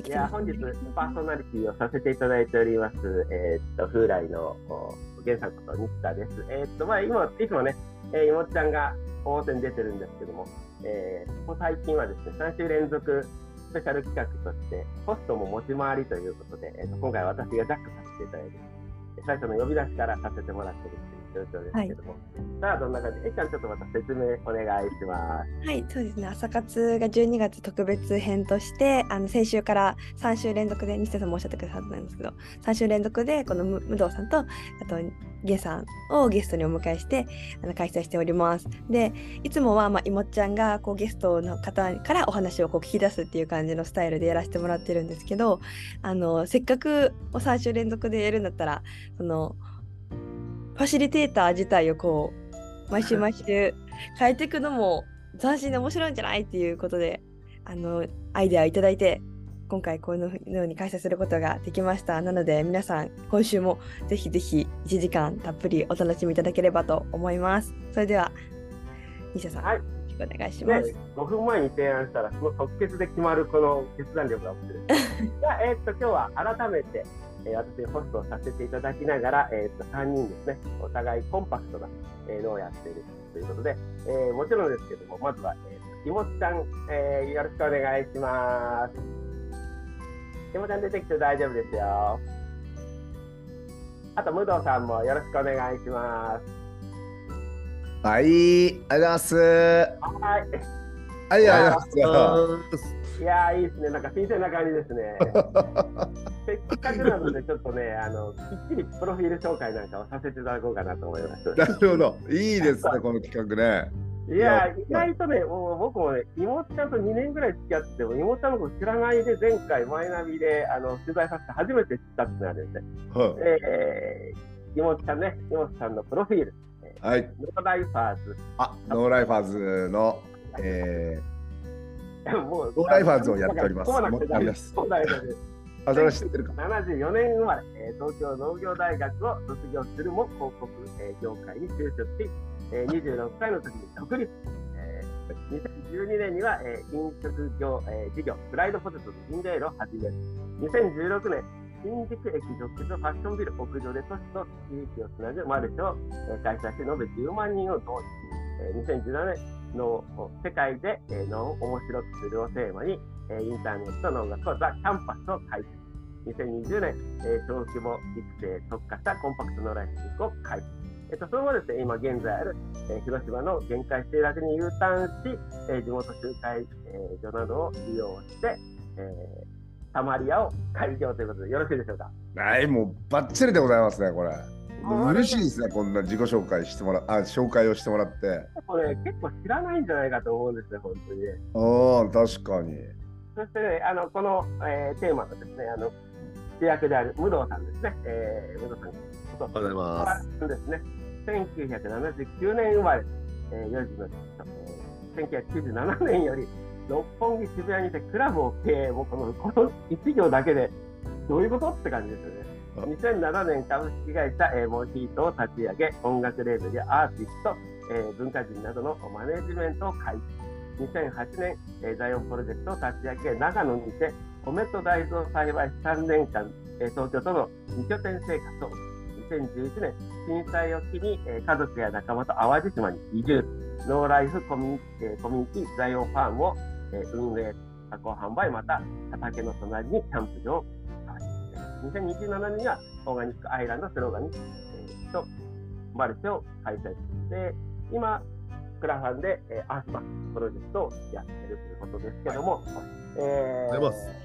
いや、てます、本日パーソナリティをさせていただいております、えーっと、風来のお源さんこと西田です。えーっと、まあ、今、いつもね、えー、いもっちゃんが表に出てるんですけども、えーここ最近はですね、3週連続スペシャル企画として、ホストも持ち回りということで、えーっと今回私がジャックさせていただいて、最初の呼び出しからさせてもらってるっていう状況ですけども、さあ、どんな感じ？えいちゃん、ちょっとまた説明お願いします。はい、そうですね。朝活が12月特別編として、あの先週から3週連続で、西田さんもおっしゃってくださったんですけど、3週連続でこのむ武藤さんと、あとゲさんをゲストにお迎えしてあの開催しております。で、いつもはまあいもっちゃんがこうゲストの方からお話をこう聞き出すっていう感じのスタイルでやらせてもらってるんですけど、あのせっかく3週連続でやるんだったら、そのファシリテーター自体をこう毎週毎週変えていくのも斬新で面白いんじゃないっていうことであのアイデアをいただいて今回このように開催することができました。なので皆さん今週もぜひぜひ1時間たっぷりお楽しみいただければと思います。それでは西田さん、はい。よろしくお願いします、ね、5分前に提案したら、その即決で決まるこの決断力が起きてる。じゃあ、えーっと、今日は改めて、えー私、ホストをさせていただきながら、えーっと、3人ですね、お互いコンパクトな、えーのをやっているということで、えーもちろんですけども、まずは、えーいもちゃん、えーよろしくお願いします。いもちゃん出てきて大丈夫ですよ。あと、武藤さんもよろしくお願いします。はい、ありがとうございます。ははい。い、ありがとうございます。いやーいいですね、なんか新鮮な感じですね。せっかくなので、ちょっとね、あのきっちりプロフィール紹介なんかをさせていただこうかなと思います。なるほど、いいですね、この企画ね。いやー、意外とね、もう僕もね、井本ちゃんと2年ぐらい付き合ってても、井本ちゃんのこと知らないで、前回、マイナビであの取材させて初めて知ったってなるんで。すね。はえー、井本ちゃんね、井本ちゃんのプロフィール、はい、ー、農ライファーズ、あ、農ライファーズの、え もう農ライファーズをやっております。そうなんですあそ、れ知ってるか。74年生まれ、えー東京農業大学を卒業するも広告、えー業界に就職し、えー26歳の時に独立、えー2012年には、えー飲食業、えー事業フライドポテトのインレールを始める2016年新宿駅直結のファッションビル屋上で都市と地域をつなぐマルシェを、開催して延べ10万人を動員、えー2017年の世界で、えー脳を面白くするをテーマに、えーインターネット農学校ザ・キャンパスを開催2020年、えー小規模育成特化したコンパクトノーライフを開始。えっと、その後ですね、今現在ある、えー広島の限界集落に U ターンし、えー地元集会、えー所などを利用して、えー、タマリアを開業ということでよろしいでしょうか？はい、もうバッチリでございますね、これ。嬉しいですね、こんな自己紹介してもらあ、紹介をしてもらって。これ、結構知らないんじゃないかと思うんですよ、本当にね。ああ、確かに。そしてね、あのこの、えーテーマのですね、あの主役である武藤さんですね、えー、武藤さんおはようございます。ですね、1979年生まれ、えー、4時の人、えー、1997年より六本木渋谷にてクラブを経営、もうこのこの1行だけでどういうことって感じですよね。2007年株式会社、えー、モヒートを立ち上げ、音楽レーベルやアーティスト、えー文化人などのマネジメントを開始。2008年、えー、ザイオンプロジェクトを立ち上げ、長野にて米と大豆を栽培し3年間、東京との2拠点生活を2011年、震災を機に、家族や仲間と淡路島に移住、ノーライフコミュニ,、コミュニティザイオンファームを、運営、加工販売、また畑の隣にキャンプ場を2027年にはオーガニックアイランドスローガニック、えーとマルシェを開催して、今、クラファンで、えーアースマンプロジェクトをやってるということですけども、えーありがとうございます。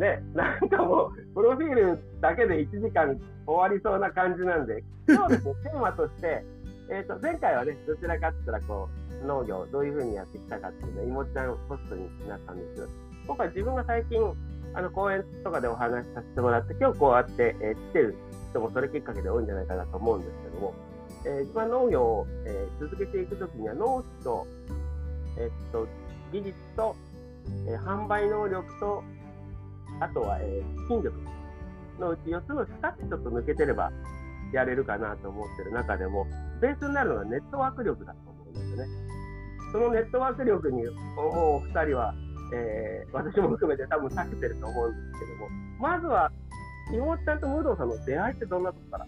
ね、なんかもう、プロフィールだけで1時間終わりそうな感じなんで、今日ですね、テーマとして、えー、と前回はね、どちらかって言ったらこう、農業、どういうふうにやってきたかっていうのを、いもちゃんホストになったんですけど、今回自分が最近、あの講演とかでお話しさせてもらって、今日こうやって、えー来てる人もそれきっかけで多いんじゃないかなと思うんですけども、えー自分は農業を、えー続けていくときには、農地と、えっと、技術と、えー販売能力と、あとは、えー、筋力のうち4つの2つちょっと抜けてればやれるかなと思ってる中でも、ベースになるのがネットワーク力だと思うんですよね。そのネットワーク力に思う2人は、えー私も含めて多分避けてると思うんですけども、まずは、妹ちゃんと武藤さんの出会いってどんなとこから？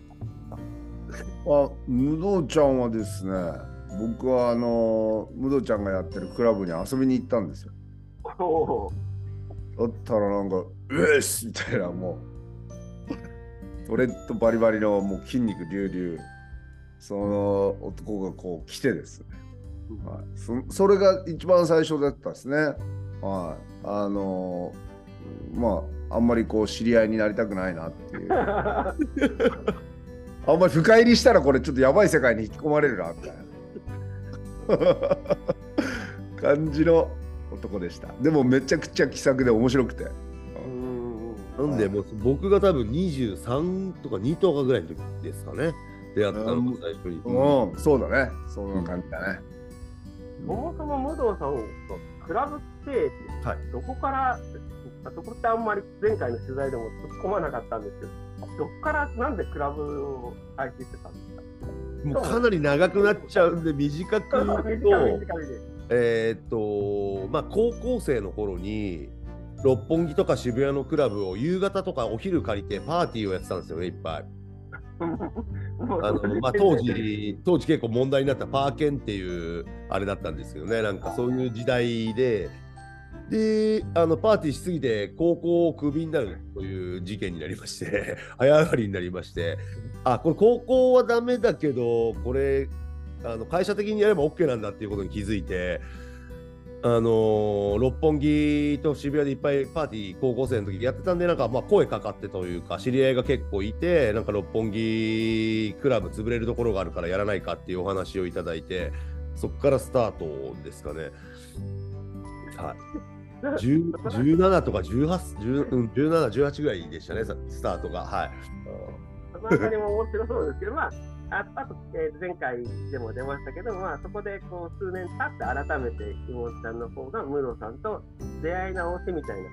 あ武道ちゃんはですね僕はあの武道ちゃんがやってるクラブに遊びに行ったんですよ。だったらなんか「うっす!」みたいなもう。トレッドバリバリのもう筋肉隆々。その男がこう来てですね、はい、そそれが一番最初だったですねはい。あのまああんまりこう知り合いになりたくないなっていう。あんまり深入りしたらこれちょっとやばい世界に引き込まれるなみたいな。感じの男でした。でもめちゃくちゃ気さくで面白くて。うんなんで、もう僕が多分23とか2とかぐらいの時ですかね。出会ったのが最初に。うん、そうだね。そんな感じだね、そもそも武藤さんとクラブはい。どこから、そこってあんまり前回の取材でも突っ込まなかったんですけど、どこからなんでクラブを開始してたんですか？もうかなり長くなっちゃうんで、短く言うと。えーっと、まあ、高校生の頃に、六本木とか渋谷のクラブを夕方とかお昼借りてパーティーをやってたんですよね、いっぱい。あのまあ、当時、当時結構問題になったパーケンっていうあれだったんですけどね、なんかそういう時代で、で、あのパーティーしすぎて高校をクビになるという事件になりまして、早上がりになりまして、あ、これ高校はダメだけど、これ、あの会社的にやれば OK なんだっていうことに気づいて、あの六本木と渋谷でいっぱいパーティー高校生の時やってたんでなんかまあ声かかってというか知り合いが結構いてなんか六本木クラブ潰れるところがあるからやらないかっていうお話をいただいてそこからスタートですかね。はい。10 17とか18、10うん17、18ぐらいでしたね、さスタートが。はい。そのあたりも面白そうですけど、まあ、ああと、えー前回でも出ましたけど、まあ、そこでこう数年経って改めて妹ちゃんの方がムロさんと出会い直しみたいな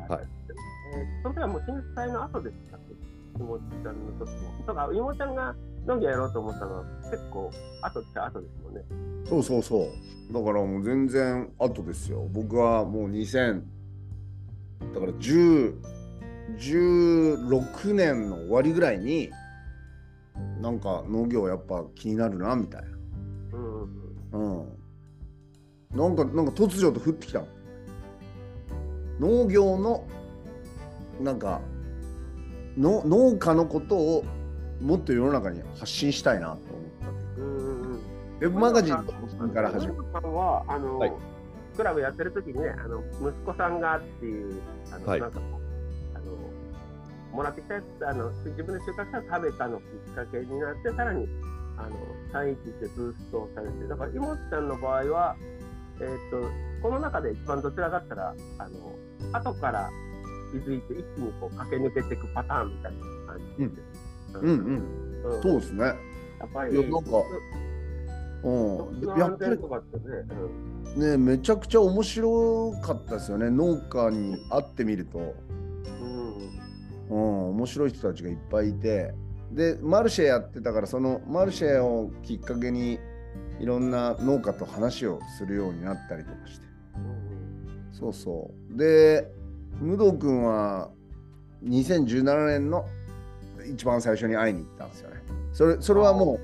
形があったんですけど、えーその時はもう震災の後でしたっけ？妹ちゃんの時も。とか、妹ちゃんが農業やろうと思ったのは結構後っちゃ後ですもんね。そうそうそう。だからもう全然後ですよ。僕はもう2000だから10 16年の終わりぐらいになんか農業やっぱ気になるなみたいうんうんなうん。なんかなんか突如と降ってきたの。農業のなんかの農家のことをもっと世の中に発信したいなと思ったうんうんうん。ウェブマガジンから始めムロさんはあの、はい。クラブやってる時にね、あの息子さんがっていう、あの、はい。なんかあのもらってきたやつあの自分で収穫したら食べたのきっかけになって、さらにあの311でブーストされて、だから妹ちゃんの場合は、えー、とこの中で一番どちらかったら、あの後から気づいて一気にこう駆け抜けていくパターンみたいな感じで。うんうん。うんそうですね。やっぱり、いやなんかうん。そやっぱり。ね、ねめちゃくちゃ面白かったですよね。農家に会ってみると、うん、面白い人たちがいっぱいいて。でマルシェやってたからそのマルシェをきっかけにいろんな農家と話をするようになったりとかして。そうそう。で武藤君は2017年の一番最初に会いに行ったんですよね。それそれはもう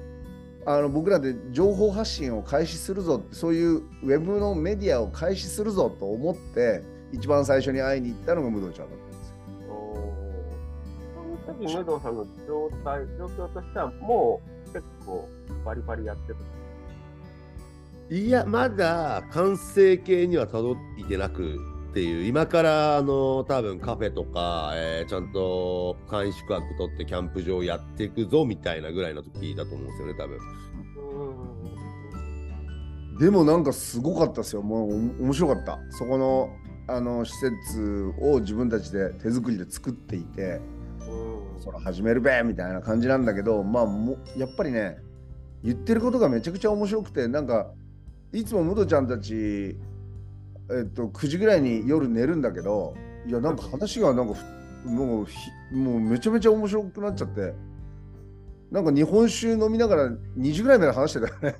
あの僕らで情報発信を開始するぞそういうウェブのメディアを開始するぞと思って一番最初に会いに行ったのが武藤ちゃんだったんですよ。おー。その時、武藤さんの状態、状況としては、もう結構バリバリやってた？いや、まだ完成形にはたどいてなくっていう、今からあの多分カフェとか、えーちゃんと簡易宿泊取ってキャンプ場やっていくぞみたいなぐらいの時だと思うんですよね、多分。でもなんかすごかったですよ。もう面白かった。そこのあの施設を自分たちで手作りで作っていて、それ始めるべみたいな感じなんだけど、まあもやっぱりね、言ってることがめちゃくちゃ面白くて、なんかいつもムドちゃんたち、えっと9時ぐらいに夜寝るんだけど、いやなんか話がなんかふもうひもうめちゃめちゃ面白くなっちゃって、なんか日本酒飲みながら2時ぐらいまで話してたよね。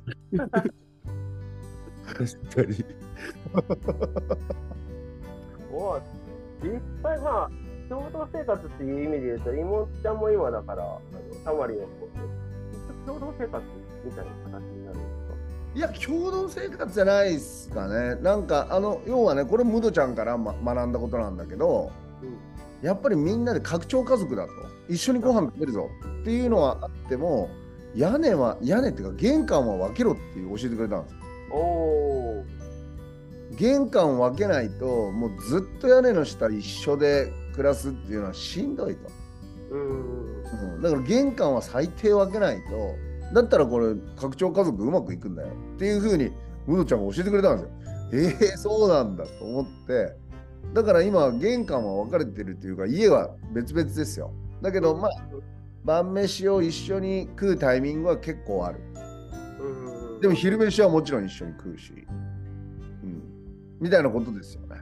確かに。もう実際まあ共同生活っていう意味で言うと妹ちゃんも今だからあのたまりを共同生活みたいな形いや共同生活じゃないですかね。なんかあの要はねこれムドちゃんから、ま、学んだことなんだけど、うん、やっぱりみんなで拡張家族だと。一緒にご飯食べるぞ。っていうのはあっても屋根は屋根っていうか玄関は分けろっていう教えてくれたんですよ。お玄関分けないともうずっと屋根の下一緒で暮らすっていうのはしんどいと。うん、だから玄関は最低分けないとだったらこれ拡張家族うまくいくんだよっていうふうにムドちゃんが教えてくれたんですよ。えー、そうなんだと思ってだから今玄関は分かれてるっていうか家は別々ですよ。だけどまあ晩飯を一緒に食うタイミングは結構ある。でも昼飯はもちろん一緒に食うし、うん、みたいなことですよね。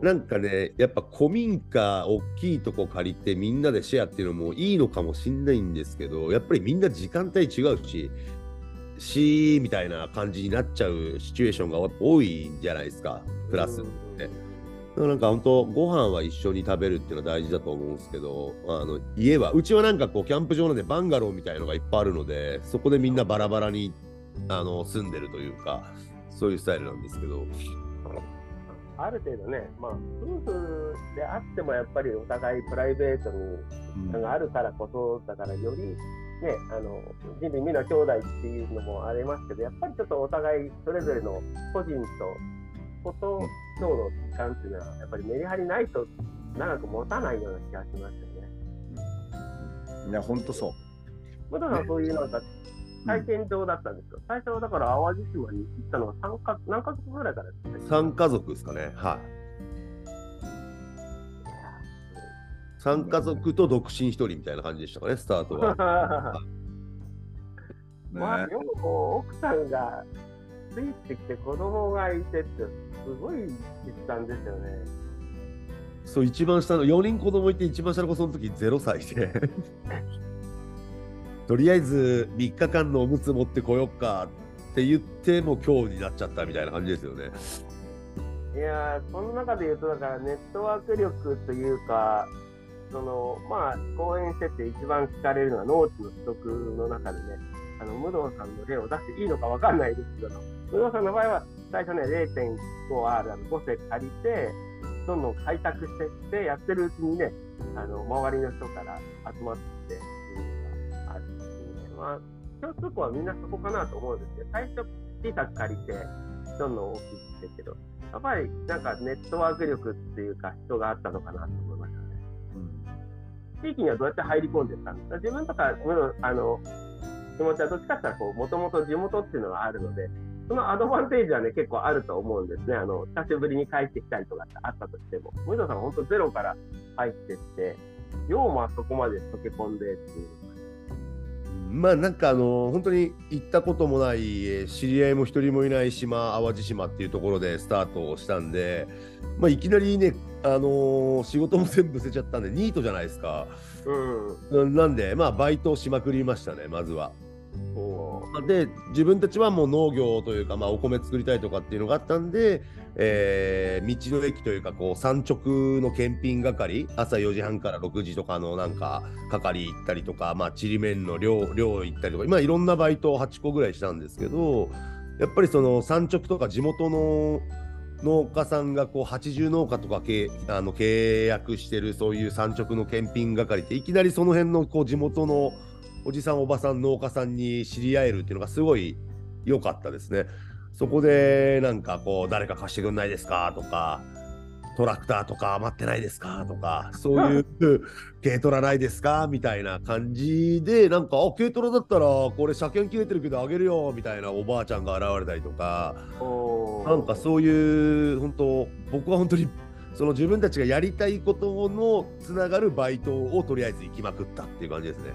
なんかね、やっぱ古民家、大きいとこ借りてみんなでシェアっていうのもいいのかもしんないんですけど、やっぱりみんな時間帯違うし、しみたいな感じになっちゃうシチュエーションが多いんじゃないですか、プラスって。なんか本当、ご飯は一緒に食べるっていうのは大事だと思うんですけど、あの家は、うちはなんかこう、キャンプ場なんでバンガローみたいのがいっぱいあるので、そこでみんなバラバラにあの住んでるというか、そういうスタイルなんですけど。ある程度ね、まあ、夫婦であってもやっぱりお互いプライベートにがあるからこそだからより、ね、あの人類みんな兄弟っていうのもありますけどやっぱりちょっとお互いそれぞれの個人とこととの時間っていうのはやっぱりメリハリないと長く持たないような気がしますよね。いや本当そう。まだそういうなんか体験場だったんですよ。最初はだから淡路島に行ったのは3か何家族ぐらいからですね。3家族ですかね。はい。3家族と独身1人みたいな感じでしたかね、スタートは。まあ、よくこう奥さんがついてきて子供がいてって、すごい実感ですよね。そう、一番下の、4人子供いて、一番下の子、その時0歳で とりあえず3日間のおむつ持ってこよっかって言っても今日になっちゃったみたいな感じですよね。いやその中で言うとだからネットワーク力というかそのまあ講演してて一番聞かれるのは農地の取得の中でねあの武藤さんの例を出していいのか分かんないですけど武藤さんの場合は最初ね 0.5R あの5世借りてどんどん開拓してってやってるうちにねあの周りの人から集まってまあ、共通項はみんなそこかなと思うんですけど、最初、小さく借りて、どんどん大きくしてるけど、やっぱりなんかネットワーク力っていうか、人があったのかなと思いましたね。地域にはどうやって入り込んでたんですか自分とか、あの、気持ちはどっちかっていうと、もともと地元っていうのがあるので、そのアドバンテージはね、結構あると思うんですね。あの、久しぶりに帰ってきたりとかあったとしても。森田さんは本当ゼロから入ってって、ようもあそこまで溶け込んでっていうまあなんかあの本当に行ったこともない知り合いも一人もいない島淡路島っていうところでスタートをしたんで、まあ、いきなりね、あのー、仕事も全部捨てちゃったんでニートじゃないですか、うん、なんでまあバイトをしまくりましたねまずは。で自分たちはもう農業というか、まあ、お米作りたいとかっていうのがあったんで、えー、道の駅というかこう産直の検品係朝4時半から6時とかのなんか係行ったりとか、まあ、ちりめんの量量行ったりとか、まあ、いろんなバイトを8個ぐらいしたんですけどやっぱりその産直とか地元の農家さんがこう80農家とかけあの契約してるそういう産直の検品係っていきなりその辺のこう地元のおじさんおばさん農家さんに知り合えるっていうのがすごい良かったですね。そこでなんかこう誰か貸してくんないですか？とかトラクターとか余ってないですか？とかそういう 軽トラないですか？みたいな感じでなんかあ軽トラだったらこれ車検切れてるけどあげるよみたいなおばあちゃんが現れたりとかなんかそういう本当僕は本当にその自分たちがやりたいことのつながるバイトをとりあえず行きまくったっていう感じですね。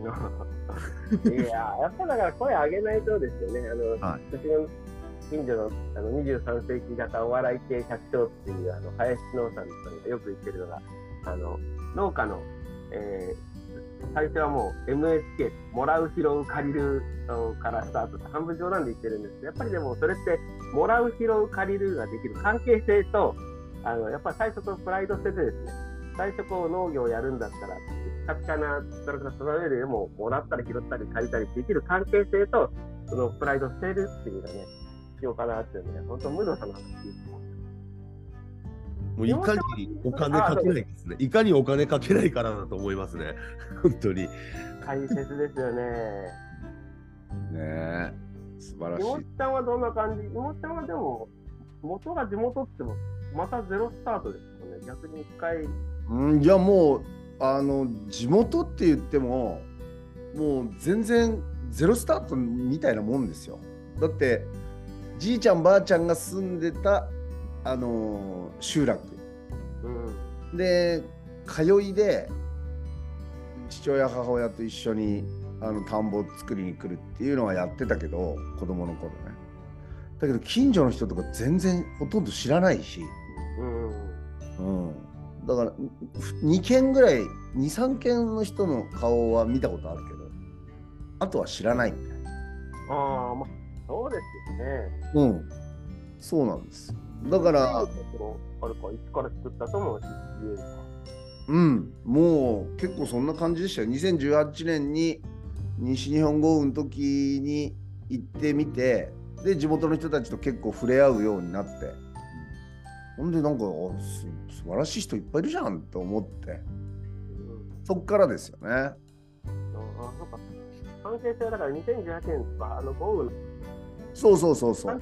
いや、やっぱだから声上げないとですよね。あの、はい、私の近所のあの23世紀型お笑い系百姓っていうあの林農さんとかがよく言ってるのが、あの農家の、えー、最初はもう MSK、もらう、拾う、借りるからスタートって半分冗談で言ってるんですけど、やっぱりでもそれって、もらう、拾う、借りるができる関係性と、あのやっぱり最初とプライド捨ててですね、最初こう農業をやるんだったら、カチカなそれからその上でももらったり拾ったり借りたりできる関係性と、そのプライド捨てるっていうのがね、必要かなっていうね、本当、無道さんの話聞いてもういかにお金かけないですね。いかにお金かけないからだと思いますね。本当に。大切ですよね。ねえ素晴らしいいもっちゃんはどんな感じ？いもっちゃんはでも、元が地元っても、またゼロスタートですもんね。逆に一回、うんいやもうあの地元って言ってももう全然ゼロスタートみたいなもんですよだってじいちゃんばあちゃんが住んでたあの集落。うん、で通いで父親母親と一緒にあの田んぼを作りに来るっていうのはやってたけど子供の頃ね。だけど近所の人とか全然ほとんど知らないし、うん、うん、だから2軒ぐらい23軒の人の顔は見たことあるけどあとは知らないみたいな。ああ、まあ、そうですよね。うん。そうなんです。だからあるか、いつから作ったとも言えるか。うん。もう結構そんな感じでしたよ。2018年に西日本豪雨の時に行ってみてで地元の人たちと結構触れ合うようになって。ほんでなんかあす素晴らしい人いっぱいいるじゃんと思って。うん、そっからですよね。ああ、そうか。関係性はだから2018年とか、あの豪雨のそうそうそうそう。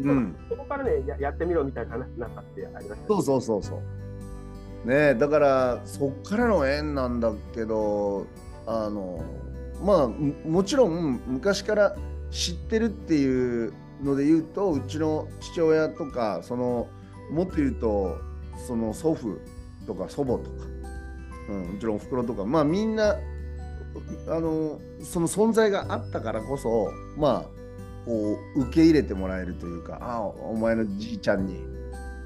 うんそこからねや、やってみろみたいな話になったってありました、そうそうそうそう。ねえだからそっからの縁なんだけどあのまあももちろん昔から知ってるっていうので言うとうちの父親とかそのもっと言うとその祖父とか祖母とか、うん、うちのおふくろとかまあみんなあのその存在があったからこそまあこう受け入れてもらえるというかああお前のじいちゃんに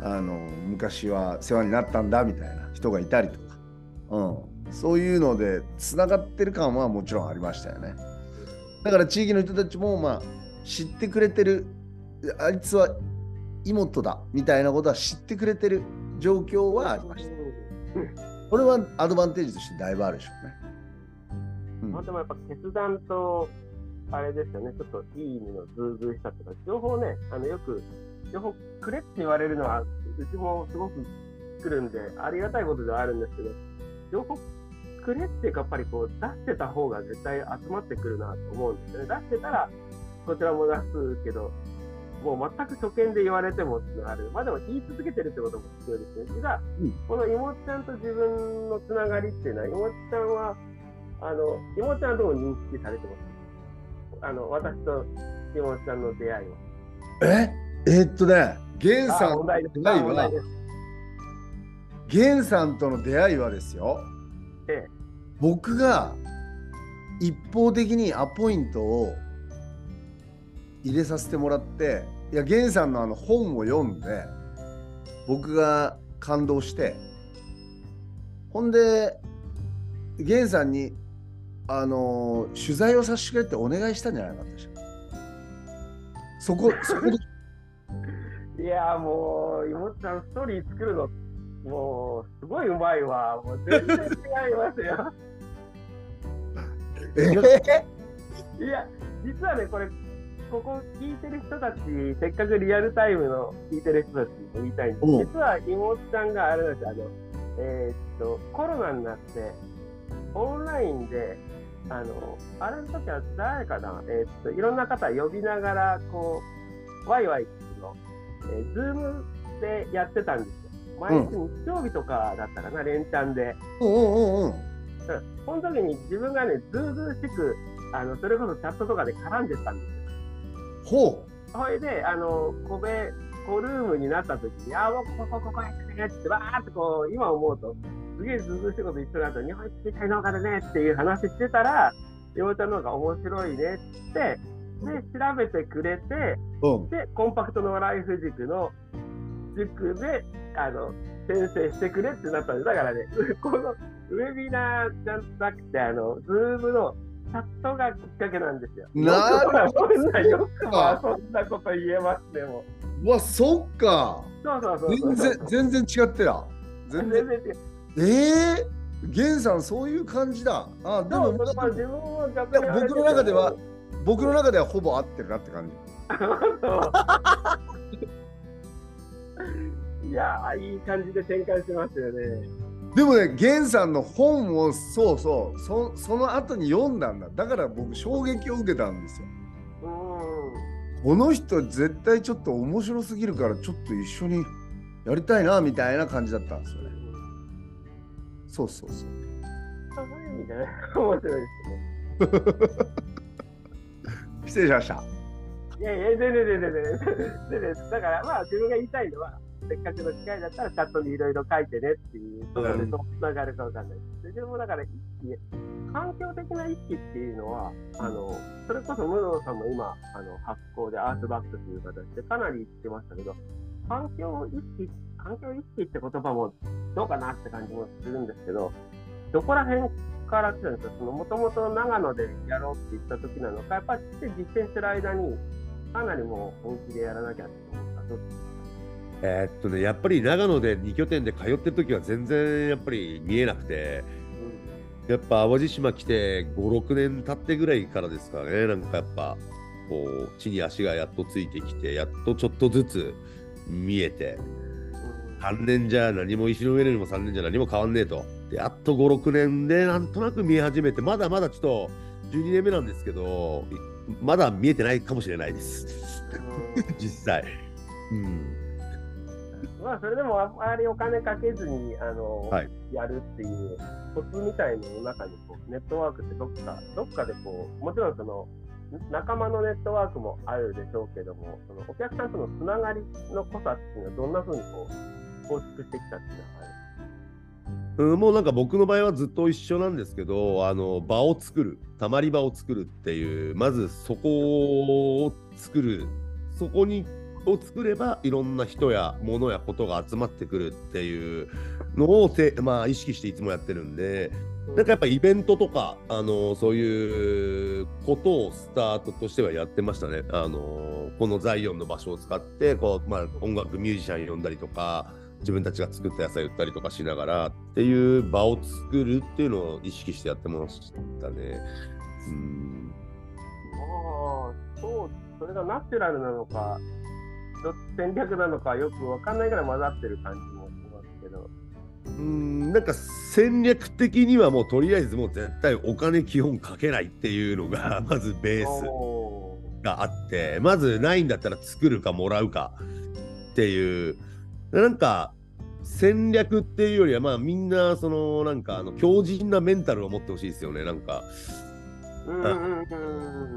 あの昔は世話になったんだみたいな人がいたりとか、うん、そういうのでつながってる感はもちろんありましたよね。だから地域の人たちもまあ知ってくれてるあいつは井本だみたいなことは知ってくれてる状況はありました。これはアドバンテージとしてだいぶあるでしょうね、うんまあ、でもやっぱ決断と、あれですよね、ちょっといい意味のずうずうしさとか、情報ね、あのよく、情報くれって言われるのは、うちもすごく来るんで、ありがたいことではあるんですけど、情報くれっていうか、やっぱりこう、出してた方が絶対集まってくるなと思うんですよね。出してたら、こちらも出すけど、もう全く初見で言われてもっていうのがある。まあでも言い続けてるってことも必要ですね。実は、うんこの妹ちゃんと自分のつながりっていうのは、妹ちゃんは、あの、妹ちゃんはどう認識されてます？あの、私と妹ちゃんの出会いは。え？えーっとね源さあん問題です。出会いはあ問題です。源さんとの出会いはですよええ僕が一方的にアポイントを入れさせてもらっていや源さんのあの本を読んで僕が感動してほんで源さんにあの取材をさせてくれってお願いしたんじゃないかったそこ そこで。いや、もう、妹ちゃんストーリー作るの、もう、すごいうまいわ。もう全然違いますよ。え？いや、実はね、これ、ここ聞いてる人たち、せっかくリアルタイムの聞いてる人たちにも言いたいんです。実は妹ちゃんがあれなんですよ。あの、えーっと、コロナになって、オンラインで、あの、あれの時は誰かな、えーっと、いろんな方呼びながら、こう、ワイワイっていうの、えー、ズームでやってたんですよ。毎日日曜日とかだったかな、連チャンで。うんうんうんうんうんその時に自分がね、ずうずうしく、あの、それこそチャットとかで絡んでたんですよ。ほそれで、あの、個別、コルームになった時に、あ、もうここ、ここ、やってねって、わーってこう、今思うと、すげえずうずうしいこと一緒だと、日本一小さい農家でねっていう話してたら、井本ちゃんの方が面白いねって、で、調べてくれて、ううんで、コンパクト農ライフ塾の塾で、あの、先生してくれってなったんです。だからね、このウェビナーじゃなくて、あの、 Zoom のチャットがきっかけなんですよ。なるほどよくそんなよくまあそんなこと言えますね、もうわ、そっか。そうそうそう。全然、全然違ってた。全然。全然違う。ええー、ゲンさん、そういう感じだ。あ、でも、自分は僕の中では、僕の中ではほぼ合ってるなって感じ。いやー、いい感じで展開しますよね。でもね、ゲンさんの本をそうそうそ、その後に読んだんだ。だから僕、衝撃を受けたんですよ。うん。この人、絶対ちょっと面白すぎるから、ちょっと一緒にやりたいなみたいな感じだったんですよね。そうそうそう。そういう意味でね、面白いですね。失礼しました。いやいや、全然全然全然全然。だからまあ自分が言いたいのは、せっかくの機会だったらチャットにいろいろ書いてねっていう、それでどうつながるかわかんないです。でもだから環境的な意識っていうのは、あの、それこそ室野さんも今、あの、発行でアースバックという形でかなり言ってましたけど、環境意識、環境意識って言葉もどうかなって感じもするんですけど、どこら辺から来たんですか？その、もともと長野でやろうって言った時なのか、やっぱり実践してる間に、かなりもう本気でやらなきゃって思った。どっちですかえーっとね、やっぱり長野で2拠点で通ってる時は全然やっぱり見えなくて、やっぱ淡路島来て5、6年経ってぐらいからですかね、なんかやっぱ、こう、地に足がやっとついてきて、やっとちょっとずつ見えて、3年じゃ何も石の上にも3年じゃ何も変わんねえと。で、やっと5、6年でなんとなく見え始めて、まだまだちょっと12年目なんですけど、まだ見えてないかもしれないです。実際。うん。まあ、それでもあまりお金かけずに、あの、はいやるっていうコツみたいのの中にこう、ネットワークってどっか、どっかでこう、もちろんその、仲間のネットワークもあるでしょうけども、そのお客さんとのつながりの濃さっていうのはどんなふうにこう、構築してきたっていうのはある？うん、もうなんか僕の場合はずっと一緒なんですけどあの場を作るたまり場を作るっていうまずそこを作るそこにを作ればいろんな人や物やことが集まってくるっていうのをて、まあ、意識していつもやってるんでなんかやっぱイベントとかあのそういうことをスタートとしてはやってましたね。あのこのザイオンの場所を使ってこう、まあ、音楽ミュージシャン呼んだりとか自分たちが作った野菜売ったりとかしながらっていう場を作るっていうのを意識してやってましたね。うんああ、そう、それがナチュラルなのか、ど戦略なのかよくわかんないぐらい混ざってる感じもしますけど。うんなんか戦略的にはもうとりあえずもう絶対お金基本かけないっていうのが まずベースおがあってまずないんだったら作るかもらうかっていう。なんか戦略っていうよりはまあみんなそのなんかあの強靭なメンタルを持ってほしいですよね。なんか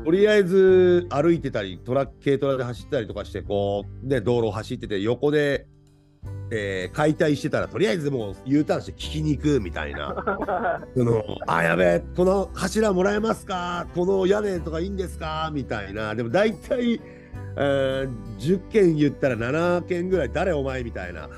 とりあえず歩いてたりトラック軽トラで走ったりとかしてこうで道路を走ってて横で、えー解体してたらとりあえずもう U ターンして聞きに行くみたいな。そのあやべえこの柱もらえますか？この屋根とかいいんですか？みたいな。でも大体、えー10件言ったら7件ぐらい誰お前？みたいな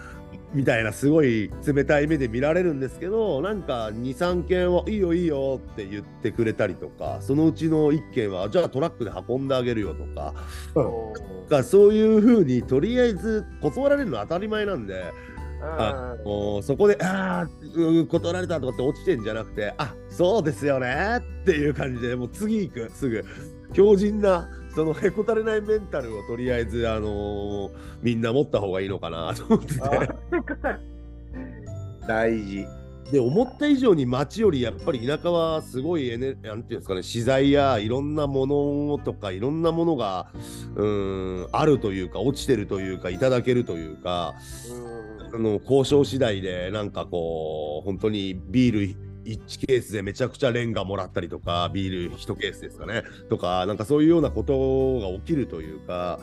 みたいなすごい冷たい目で見られるんですけどなんか23件はいいよいいよって言ってくれたりとかそのうちの1件はじゃあトラックで運んであげるよとかおがそういうふうにとりあえず断られるのは当たり前なんで。あーもうそこで、ああ、う断られたとかって落ちてんじゃなくて、あそうですよねっていう感じで、もう次行く、すぐ。強靭な、そのへこたれないメンタルをとりあえず、あのーみんな持った方がいいのかなと思ってて。大事。で、思った以上に街よりやっぱり田舎はすごいエネ、なんていうんですかね、資材やいろんなものとか、いろんなものが、うーん、あるというか、落ちてるというか、いただけるというか、うんあの交渉次第でなんかこう本当にビール1ケースでめちゃくちゃレンガもらったりとかビール1ケースですかね。とかなんかそういうようなことが起きるというか。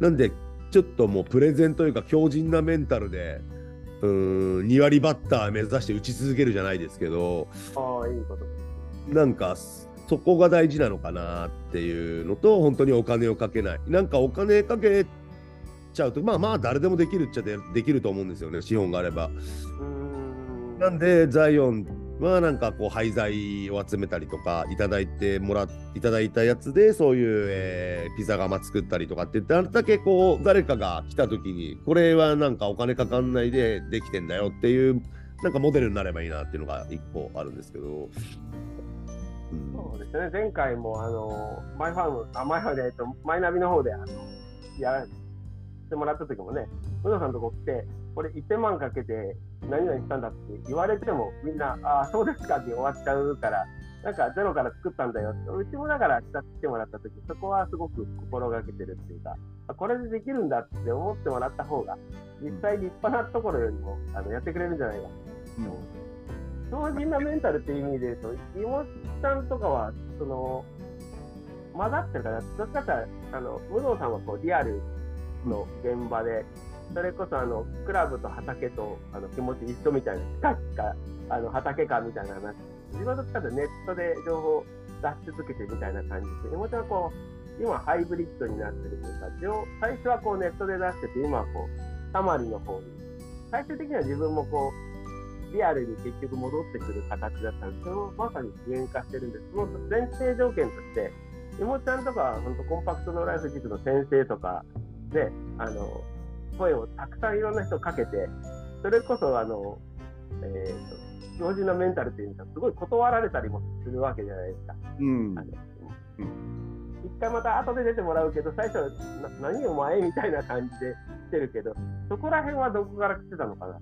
なんでちょっともうプレゼンというか強靭なメンタルでうーん2割バッター目指して打ち続けるじゃないですけど。ああ、いいこと。なんかそこが大事なのかなっていうのと本当にお金をかけない。なんかお金かけちゃうとまあまあ誰でもできるっちゃでできると思うんですよね。資本があれば。うんなんでザイオンまあなんかこう廃材を集めたりとかいただいてもらいただいたやつでそういう、えーピザ窯作ったりとかってあれだけこう誰かが来た時にこれはなんかお金かかんないでできてんだよっていうなんかモデルになればいいなっていうのが一個あるんですけど。うんそうですね、前回もあのマイファーム、あマイファームで、えっと、マイナビの方であのやらせてもらった時もね、宇野さんのとこ来て、これ1000万かけて何々したんだって言われても、みんな、ああ、そうですかって終わっちゃうから、なんかゼロから作ったんだよって、うちもだから来てもらった時そこはすごく心がけてるっていうか、これでできるんだって思ってもらった方が、実際立派なところよりもあのやってくれるんじゃないかと思う。強靭なメンタルっていう意味で言うと、妹さんとかは、その、混ざってるから、どっちかっていうとあの、武藤さんはこうリアルの現場で、それこそあの、クラブと畑とあの気持ち一緒みたいな、近しかあの畑かみたいな話、自分はどっちかとネットで情報を出し続けてみたいな感じで、妹はこう、今ハイブリッドになってるというか、最初はこうネットで出してて、今はこう、たまりの方に、最終的には自分もこう、リアルに結局戻ってくる形だったんです。けど、まさに具現化してるんです。その前提条件として、妹ちゃんとかは本当コンパクトノーライフ塾の先生とかで、あの、声をたくさんいろんな人かけて、それこそあの、えーと、強靭なメンタルっていうのはすごい断られたりもするわけじゃないですか。うん一回また後で出てもらうけど、最初はな何お前みたいな感じで来てるけど、そこら辺はどこから来てたのかな。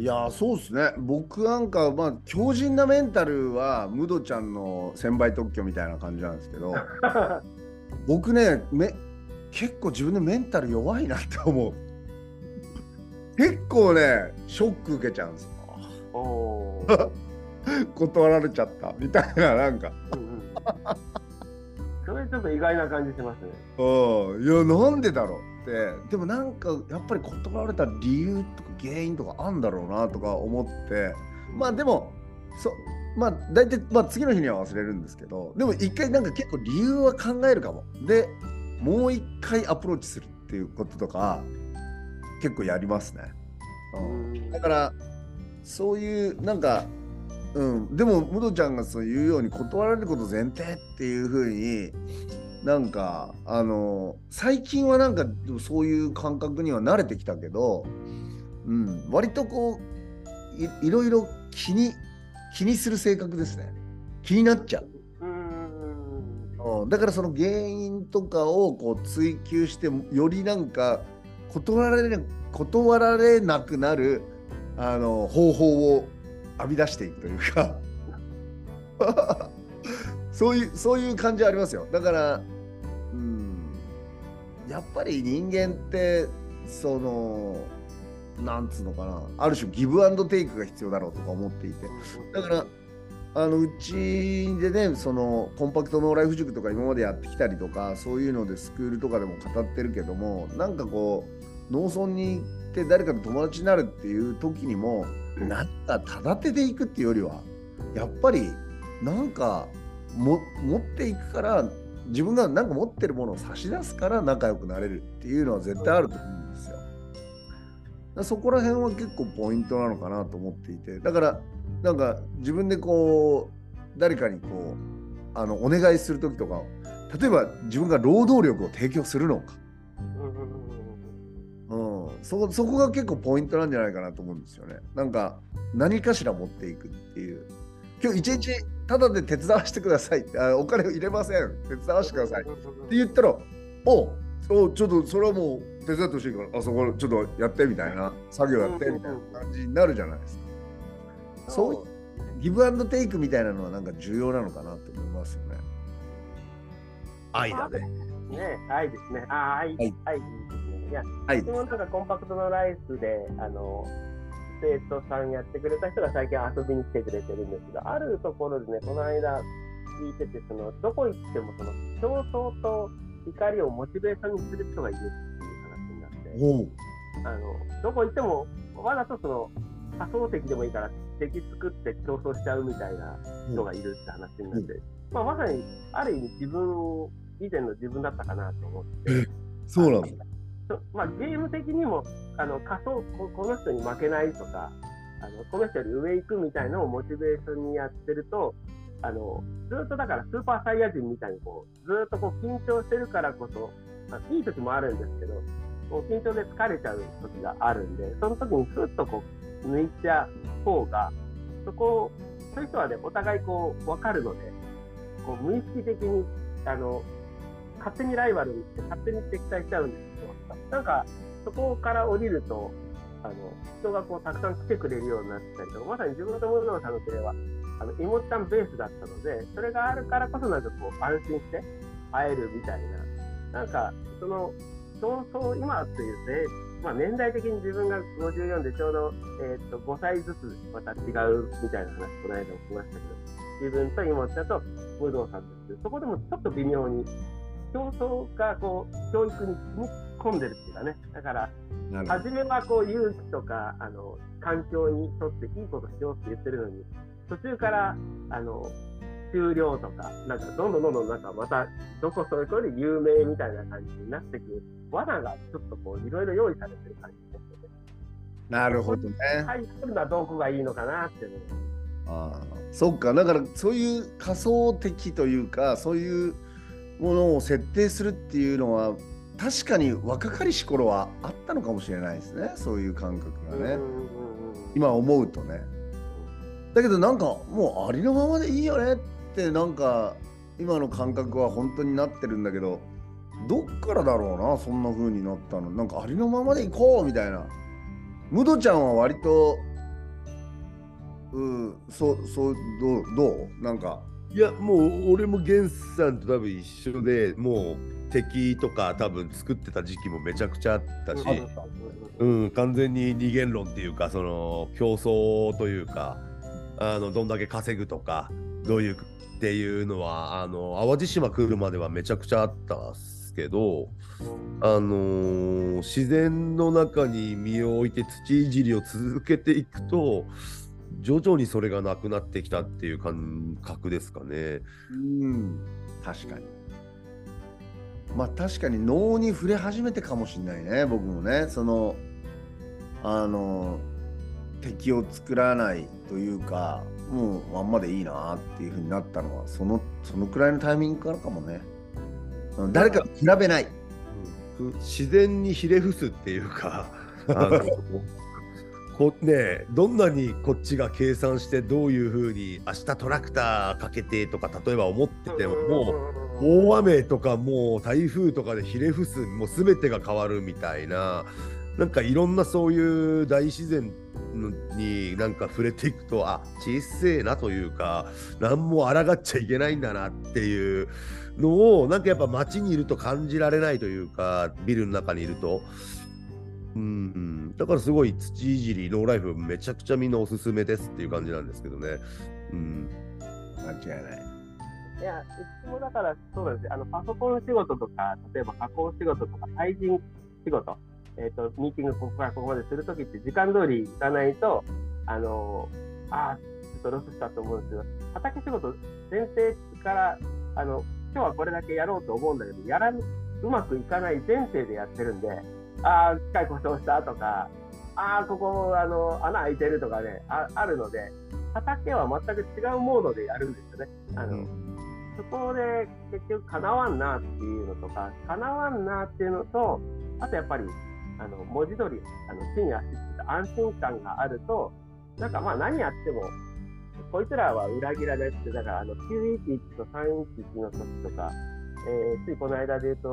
いやーそうですね僕なんかまあ強靭なメンタルはムドちゃんの専売特許みたいな感じなんですけど 僕ねめ結構自分でメンタル弱いなって思う。結構ねショック受けちゃうんですよ。断られちゃった。みたいななんか。それちょっと意外な感じしますね。うん。いやなんでだろうって。でもなんかやっぱり断られた理由とか原因とかあんだろうなとか思って。まあでもそまあ大体、まあ、次の日には忘れるんですけど。でも一回なんか結構理由は考えるかも。でもう一回アプローチするっていうこととか結構やりますね、うん、だからそういうなんかうん。でもムドちゃんがそう言うように断られること前提っていうふうになんかあの最近はなんかそういう感覚には慣れてきたけど、うん、割とこういいろいろ気に気にする性格ですね。気になっちゃう、うん、だからその原因とかをこう追求してよりなんか断られな断られなくなるあの方法を編み出していくというか。そういうそういう感じはありますよ。だからうん。やっぱり人間ってそのなんつうのかな。ある種ギブアンドテイクが必要だろうとか思っていて。だからあのうちでねそのコンパクトノーライフ塾とか今までやってきたりとかそういうのでスクールとかでも語ってるけどもなんかこう農村に行って誰かと友達になるっていう時にもなんかただ手で行くっていうよりはやっぱりなんかも持っていくから自分が何か持ってるものを差し出すから仲良くなれるっていうのは絶対あると思うんですよ。そこら辺は結構ポイントなのかなと思っていてだからなんか自分でこう誰かにこうあのお願いする時とか例えば自分が労働力を提供するのか、うん、そそこが結構ポイントなんじゃないかなと思うんですよね。なんか何かしら持っていくっていう。今日一日ただで手伝わせてくださいあお金を入れません手伝わせてくださいって言ったらおおちょっとそれはもう手伝ってほしいからあそこちょっとやってみたいな作業やってみたいな感じになるじゃないですか。そうギブアンドテイクみたいなのはなんか重要なのかなと思いますよね。愛だね。ね、愛ですね。あ、愛、はい愛ですね。いや、はい。質問とかコンパクトのライスで、あの、生徒さんやってくれた人が最近遊びに来てくれてるんですけど、あるところでね、この間聞いてて、その、どこ行っても、その、競争と怒りをモチベーションにする人がいるっていう話になって、あの、どこ行っても、わざとその、仮想敵でもいいから、敵作って競争しちゃうみたいな人がいるって話になって、まあ、まさに、ある意味自分、以前の自分だったかなと思って。そうなんだ。そまあ、ゲーム的にもあの仮想ここの人に負けないとかあのこの人より上行くみたいのをモチベーションにやってると、あのずっとだからスーパーサイヤ人みたいにこうずっとこう緊張してるからこそ、まあ、いい時もあるんですけど、こう緊張で疲れちゃう時があるんで、その時にふっとこう抜いちゃう方が、そこを、そういう人はね、お互いこう分かるので、こう無意識的にあの勝手にライバルにして勝手に敵対しちゃうんですけど、なんかそこから降りると、あの人がこうたくさん来てくれるようになったりとか、まさに自分のと無能さんのプレーは、あの妹ちゃんベースだったので、それがあるからこそなんかこう安心して会えるみたいな、なんかその競争、今っていうね、まあ、年代的に自分が54でちょうど、えー、と5歳ずつまた違うみたいな話、この間もしましたけど、自分と妹ちゃんと武道さんですけど、そこでもちょっと微妙に競争がこう教育に染み込んでるっていうかね、だから、初めはこう勇気とかあの環境にとっていいことしようって言ってるのに、途中からあの終了とか、なんかどんどんどんどんなんかまたどこそれこで有名みたいな感じになってくる。罠がちょっとこういろいろ用意されてる感じですよね。なるほどね。はい、するのはどこがいいのかなっていああそっか。だからそういう仮想的というかそういうものを設定するっていうのは確かに若かりし頃はあったのかもしれないですね。そういう感覚がね、今思うとね。だけどなんかもうありのままでいいよねってなんか今の感覚は本当になってるんだけどどっからだろうなそんな風になったの。なんかありのままでいこうみたいな。ムドちゃんは割とうんそうそうどうどう？なんか。いやもう俺もゲンさんと多分一緒でもう敵とか多分作ってた時期もめちゃくちゃあったし、うん、完全に二元論っていうかその競争というかあのどんだけ稼ぐとかどういうっていうのはあの淡路島来るまではめちゃくちゃあったんですけど、あのー自然の中に身を置いて土いじりを続けていくと徐々にそれがなくなってきたっていう感覚ですかね。うん確かにまあ確かに能に触れ始めてかもしれないね僕もねそのあの敵を作らないというかもうまんまでいいなっていうふうになったのはそのそのくらいのタイミングからかもね。うん。誰かと比べない。ふ自然にひれ伏すっていうか こねどんなにこっちが計算してどういうふうに明日トラクターかけてとか例えば思っててももう大雨とかもう台風とかでひれ伏すもう全てが変わるみたいななんかいろんなそういう大自然になんか触れていくとあ小せえなというか何も抗っちゃいけないんだなっていうのをなんかやっぱ街にいると感じられないというかビルの中にいると。うんうん、だからすごい土いじりノーライフめちゃくちゃみんなおすすめですっていう感じなんですけどね。うん、間違いないいや、うちもだからそうなんですよ。あのパソコン仕事とか、例えば加工仕事とか、対人仕事、えっ、と、ミーティングここからここまでするときって時間通り行かないと、あのああ、ちょっとロスしたと思うんですけど、畑仕事、前提から、あの、今日はこれだけやろうと思うんだけど、やらん、うまくいかない前提でやってるんで、ああ、機械故障したとか、ああ、ここ、あの、穴開いてるとかね、ああるので、畑は全く違うモードでやるんですよね。あの、そこで結局かなわんなっていうのとか、かなわんなっていうのと、あとやっぱり、あの文字通り、あの地に足ついた安心感があると、なんかまあ何やっても、こいつらは裏切らないって、だからあの911と311の時とか、えーついこの間で言うと、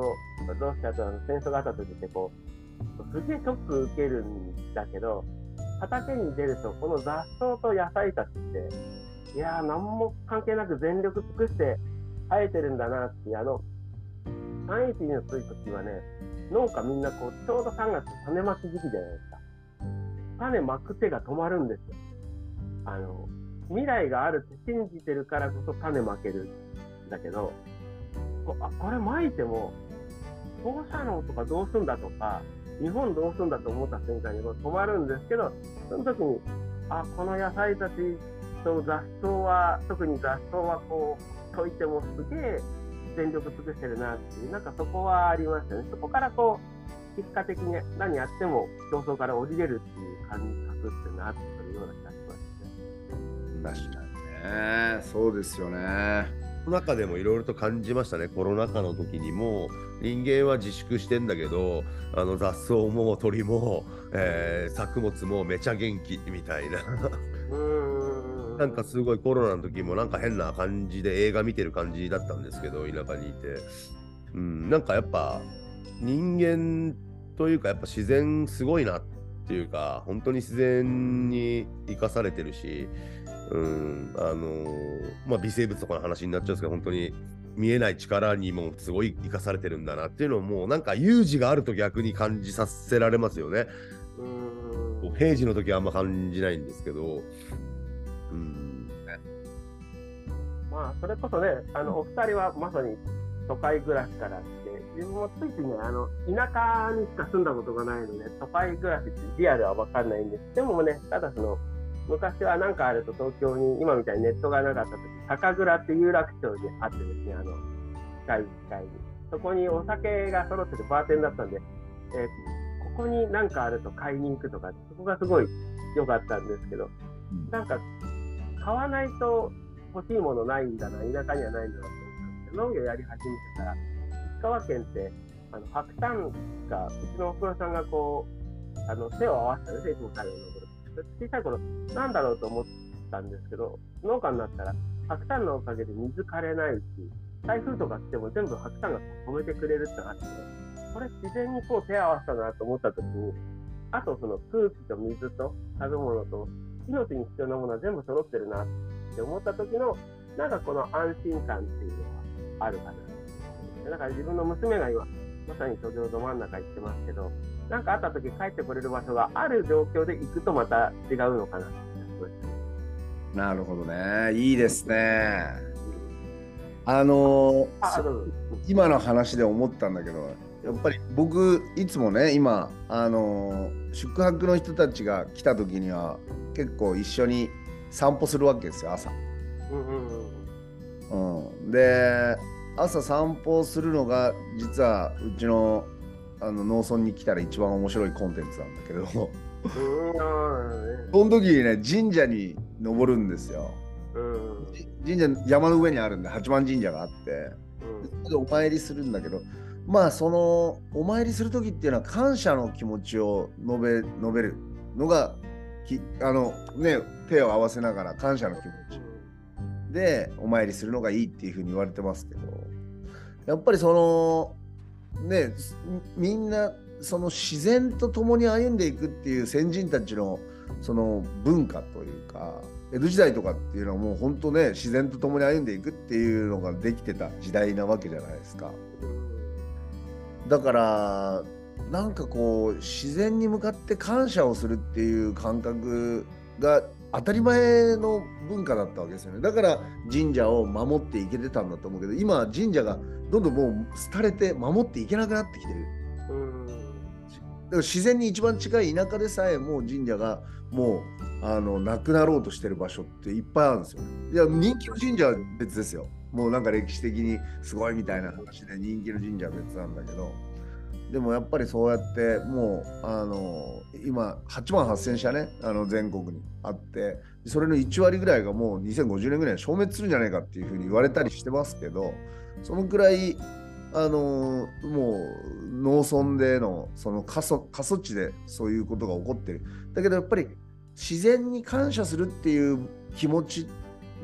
ロシアとの戦争があった時ってこう、すげえショック受けるんだけど、畑に出ると、この雑草と野菜たちって、いやー、何も関係なく全力尽くして生えてるんだなって、あの、311の時はね、農家みんなこう、ちょうど3月種まき時期じゃないですか。種まく手が止まるんですよ。あの、未来があるって信じてるからこそ種まけるんだけど、こあこれまいても、放射能とかどうすんだとか、日本どうすんだと思った瞬間に止まるんですけど、その時に、あ、この野菜たちと雑草は、特に雑草はこう、解いてもすげえ全力尽くしてるなっていう、なんかそこはありましたね。そこからこ結果的に何やっても競争から降りれるっていう感覚っていうのがあってくるような気がします確かにね。そうですよね。中でもいろいろと感じましたね、コロナ禍の時にも、人間は自粛してんだけど、あの雑草も鳥も、えー作物もめちゃ元気みたいな、うーんなんかすごいコロナの時もなんか変な感じで映画見てる感じだったんですけど、田舎にいて、うん、なんかやっぱ人間というか、やっぱ自然すごいなっていうか、本当に自然に生かされてるし、うん、あのーまあ、微生物とかの話になっちゃうんですけど、本当に見えない力にもすごい生かされてるんだなっていうのをもうなんか有事があると逆に感じさせられますよね。平時の時はあんま感じないんですけど、まあ、それこそね、あのお二人はまさに都会暮らしからって、自分もついついね、あの田舎にしか住んだことがないので、都会暮らしってリアルは分かんないんです。でもね、ただその、昔は何かあると東京に、今みたいにネットがなかった時、酒蔵っていう有楽町にあってですね、あの、近い機会に。そこにお酒が揃っててバーテンだったんで、えーここに何かあると買いに行くとか、そこがすごい良かったんですけど、なんか、買わないと欲しいものないんだな、田舎にはないんだなと思ったんですけど、農業やり始めてから、石川県って、あの白炭が、うちのおふくろさんがこう、あの手を合わせたんですね、いつも彼の頃。小さい頃、なんだろうと思ったんですけど、農家になったら、白炭のおかげで水枯れないし、台風とか来ても全部白炭が止めてくれるってのがあって、これ自然にこう手を合わせたなと思った時に、あとその空気と水と食べ物と命に必要なものは全部揃ってるなって思った時のなんかこの安心感っていうのはあるかなだから自分の娘が今まさに途上ど真ん中行ってますけどなんかあった時帰ってこれる場所がある状況で行くとまた違うのかななるほどね。いいですね。あの今の話で思ったんだけどやっぱり僕いつもね今あの宿泊の人たちが来た時には結構一緒に散歩するわけですよ朝。うんうんうんうん、で朝散歩するのが実はうちのあの農村に来たら一番面白いコンテンツなんだけどその時にね神社に登るんですよ。うん神社山の上にあるんで八幡神社があって。でお参りするんだけどまあそのお参りする時っていうのは感謝の気持ちを述べ述べるのがきあのね手を合わせながら感謝の気持ちでお参りするのがいいっていうふうに言われてますけどやっぱりそのねみんなその自然と共に歩んでいくっていう先人たちのその文化というか江戸時代とかっていうのはもう本当ね自然と共に歩んでいくっていうのができてた時代なわけじゃないですか。だからなんかこう自然に向かって感謝をするっていう感覚が当たり前の文化だったわけですよねだから神社を守っていけてたんだと思うけど今は神社がどんどんもう廃れて守っていけなくなってきてるうんだから自然に一番近い田舎でさえもう神社がもうあのなくなろうとしてる場所っていっぱいあるんですよ。いや人気の神社は別ですよ。もうなんか歴史的にすごいみたいな話で人気の神社は別なんだけどでもやっぱりそうやってもうあの今8万8,000社ねあの全国にあってそれの1割ぐらいがもう2050年ぐらい消滅するんじゃないかっていうふうに言われたりしてますけどそのくらいあのもう農村でのその過疎過疎地でそういうことが起こってる。だけどやっぱり自然に感謝するっていう気持ち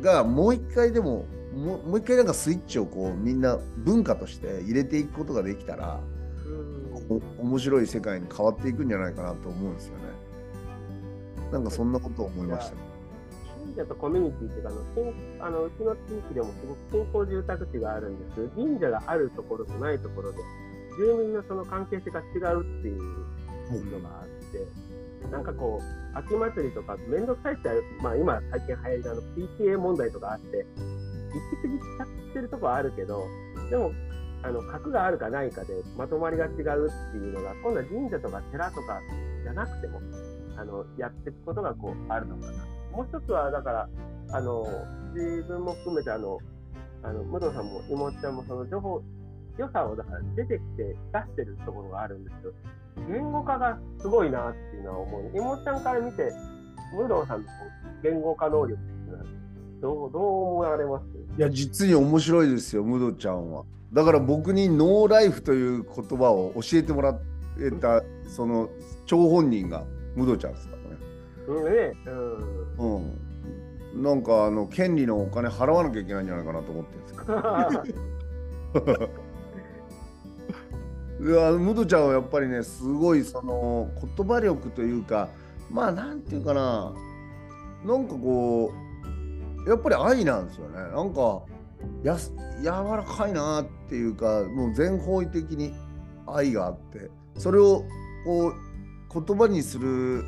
がもう一回でももう一回なんかスイッチをこうみんな文化として入れていくことができたら面白い世界に変わっていくんじゃないかなと思うんですよね。なんかそんなことを思いましたね。神社とコミュニティっていうかあのあのうちの地域でもすごく新興住宅地があるんです神社があるところとないところで住民のその関係性が違うっていうのがあって、なんかこう秋祭りとか面倒くさいって、まあ、今最近流行りのあの PTA 問題とかあって行き過ぎちゃってるとこはあるけどでもあの核があるかないかでまとまりが違うっていうのが今度は神社とか寺とかじゃなくてもあのやっていくことがこうあるのかな。もう一つはだからあの自分も含めてあのあの武藤さんも妹ちゃんもその情報良さをだから出てきて出してるところがあるんですけど、言語化がすごいなっていうのは思う。妹ちゃんから見て、武藤さんの言語化能力っていうのはどうどう思われます？いや実に面白いですよムドちゃんはだから僕にノーライフという言葉を教えてもらえたその張本人がムドちゃんですからね。うん。ね、うん、うん、なんかあの権利のお金払わなきゃいけないんじゃないかなと思ってるんですけど いやムドちゃんはやっぱりねすごいその言葉力というかまあなんていうかな。なんかこうやっぱり愛なんですよね。なんかやす柔らかいなっていうかもう全方位的に愛があってそれをこう言葉にする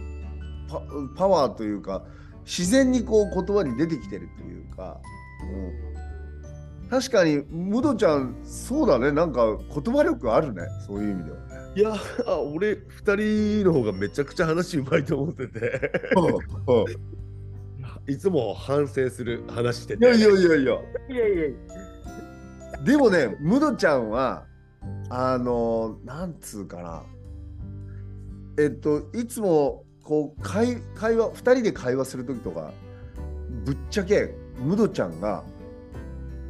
パパワーというか自然にこう言葉に出てきてるというか、うん、確かにムドちゃんそうだね。なんか言葉力あるね。そういう意味では。いや俺2人の方がめちゃくちゃ話うまいと思ってていつも反省する話してて。いやいやいやいや。いやいやでもねムドちゃんはあのなんつうかな。えっといつもこう会会話2人で会話する時とかぶっちゃけムドちゃんが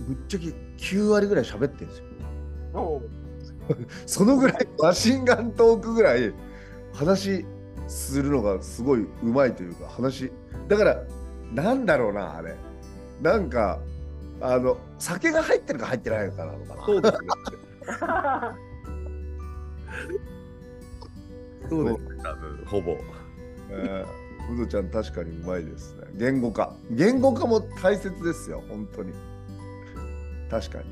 ぶっちゃけ9割ぐらい喋ってるんですよ。そのぐらいマシンガントークぐらい話するのがすごいうまいというか話だからなんだろうなあれ。なんかあの酒が入ってるか入ってないのかなのかな。そうですね そうです。ね多分ほぼ。えー、うどちゃん確かにうまいですね。言語化。言語化も大切ですよ本当に。確かに。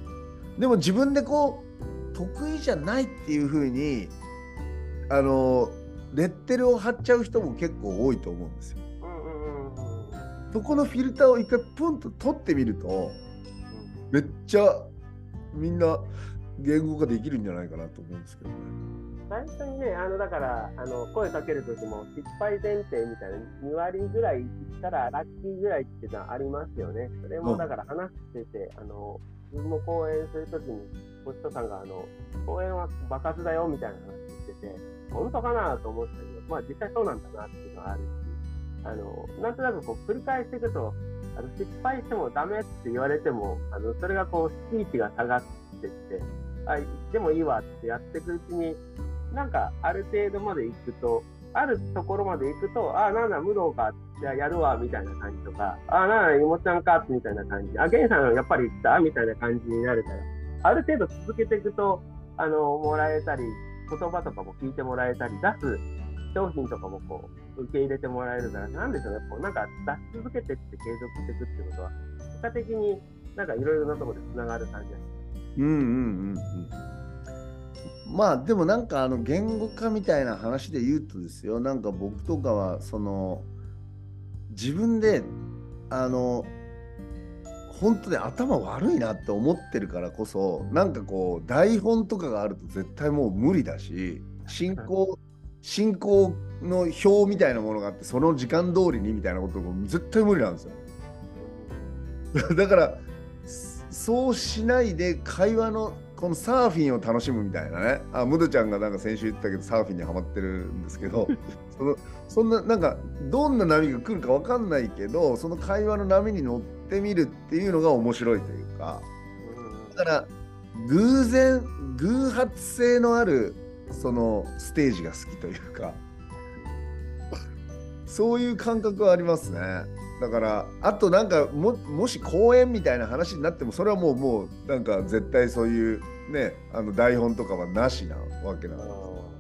でも自分でこう得意じゃないっていうふうにあのレッテルを貼っちゃう人も結構多いと思うんですよそこのフィルターを一回ポンと取ってみるとめっちゃみんな言語化できるんじゃないかなと思うんですけどね。最初にね、あのだからあの声かけるときも失敗前提みたいな2割ぐらいいったらラッキーぐらいっていうのはありますよね。それもだから話してて、あの自分も講演するときに、ホストさんがあの講演は爆発だよみたいな話してて、本当かなと思ったけど、まあ実際そうなんだなっていうのはあるし、あのなんとなくこう繰り返していくと、あの失敗してもダメって言われても、あのそれがこう、スピーチが下がってって、あでもいいわってやっていくうちに、なんかある程度まで行くと、あるところまで行くと、ああ、なんだ、武道か、じゃあやるわ、みたいな感じとか、ああ、なんだ、妹ちゃんか、みたいな感じ、あ、ゲンさんやっぱり行ったみたいな感じになるから、ある程度続けていくと、あの、もらえたり、言葉とかも聞いてもらえたり、出す商品とかもこう、受け入れてもらえるから、なんでしょうね、こう、なんか出し続けてって継続していくってことは、結果的になんかいろいろなところでつながる感じがしうんうんうんうん。まあでもなんかあの言語化みたいな話で言うとですよなんか僕とかはその自分であの本当に頭悪いなって思ってるからこそなんかこう台本とかがあると絶対もう無理だし進行進行の表みたいなものがあってその時間通りにみたいなことも絶対無理なんですよ。だからそうしないで会話のこのサーフィンを楽しむみたいなねあムドちゃんがなんか先週言ったけどサーフィンにはまってるんですけど そのそんななんかどんな波が来るか分かんないけどその会話の波に乗ってみるっていうのが面白いというかだから偶然偶発性のあるそのステージが好きというかそういう感覚はありますね。だからあとなんかももし公演みたいな話になってもそれはもうもうなんか絶対そういうねあの台本とかはなしなわけなの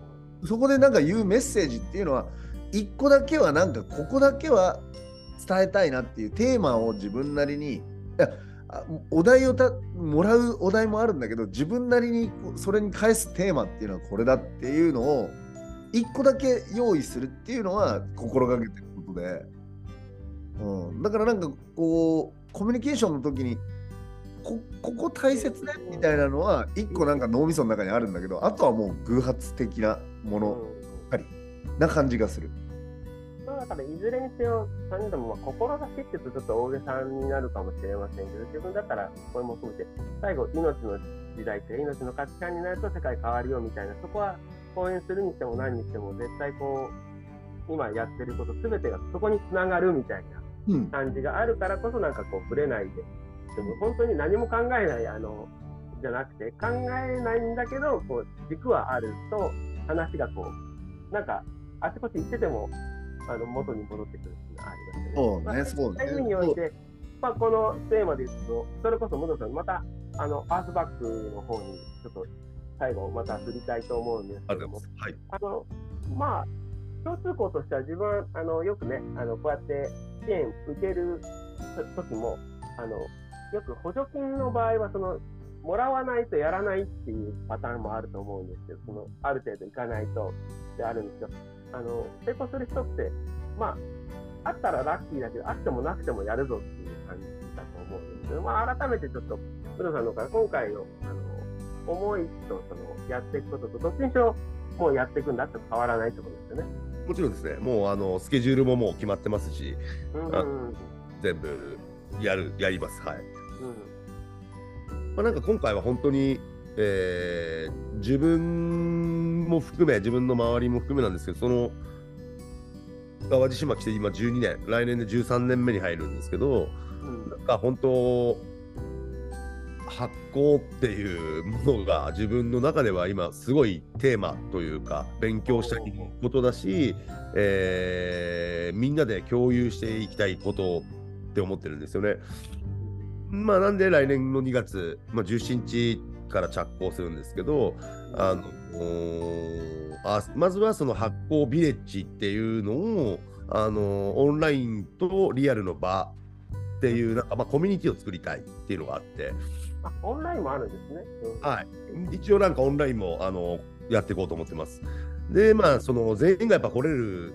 そこでなんか言うメッセージっていうのは一個だけはなんかここだけは伝えたいなっていうテーマを自分なりにいやあお題をたもらうお題もあるんだけど自分なりにそれに返すテーマっていうのはこれだっていうのを一個だけ用意するっていうのは心がけてることで。うん、だからなんかこうコミュニケーションの時にこここ大切ねみたいなのは一個なんか脳みその中にあるんだけどあとはもう偶発的なものな感じがする。まあ、だからいずれにせよ、3人ともまあ志って言うとちょっと大げさになるかもしれませんけど、自分だったらこれも含めて、最後、命の時代って命の価値観になると世界変わるよみたいなそこは講演するにしても何にしても絶対こう今やってること全てがそこにつながるみたいなうん。感じがあるからこそなんかこうぶれないででも本当に何も考えないあのじゃなくて考えないんだけどこう軸はあると話がこうなんかあちこち行っててもあの元に戻ってくるっていうのはありますよね。そうね、そうそういう意味において、まあ、このテーマで言うと、それこそ、ムドさん、また、あの、アースバックの方に、ちょっと、最後、また振りたいと思うんですけども。はい。あの、まあ、共通項としては、自分は、あの、よくね、あの、こうやって支援受ける時も、あの、よく補助金の場合は、その、もらわないとやらないっていうパターンもあると思うんですけど、その、ある程度いかないと、であるんですけど、あの、成功する人って、まあ、あったらラッキーだけど、あってもなくてもやるぞっていう感じだと思うんですけど、まあ、改めてちょっと、プロさんのから今回の、あの、思いと、その、やっていくことと、どっちにしろ、もうやっていくんだって変わらないってことですよね。もちろんですね、もうあのスケジュールももう決まってますし、うん全部やる、やります。はい。うんまあ、なんか今回は本当に、えー自分も含め、自分の周りも含めなんですけど、その、淡路島来て今12年、来年で13年目に入るんですけど、うんなんか本当、発行っていうものが自分の中では今すごいテーマというか勉強したいことだし、えーみんなで共有していきたいことって思ってるんですよね。まあなんで来年の2月、まあ、17日から着工するんですけど、あのあまずはその発行ビレッジっていうのをあのオンラインとリアルの場っていうなんか、まあ、コミュニティを作りたいっていうのがあって、あオンラインもあるんですね。うんはい、一応なんかオンラインもあのやっていこうと思ってます。でまあその全員がやっぱ来れる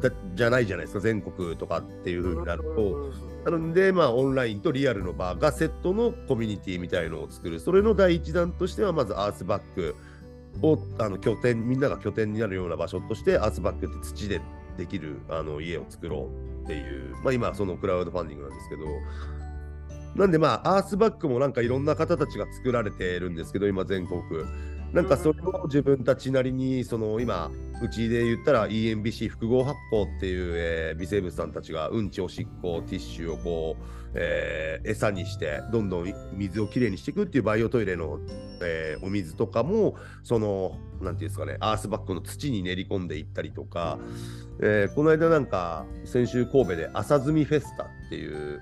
だじゃないじゃないですか全国とかっていう風になると。なので、まあ、オンラインとリアルの場がセットのコミュニティみたいのを作る。それの第一弾としては、まずアースバックをあの拠点、みんなが拠点になるような場所として、アースバックって土でできるあの家を作ろうっていう、まあ、今、そのクラウドファンディングなんですけど、なんで、まあ、アースバックもなんかいろんな方たちが作られてるんですけど、今、全国。なんかそれを自分たちなりに、その今、うちで言ったら EMBC 複合発酵っていう、えー微生物さんたちがうんち、おしっこ、ティッシュをこう、えー餌にして、どんどん水をきれいにしていくっていうバイオトイレの、えーお水とかも、その、なんていうんですかね、アースバッグの土に練り込んでいったりとか、えーこの間なんか、先週神戸で朝炭フェスタっていう、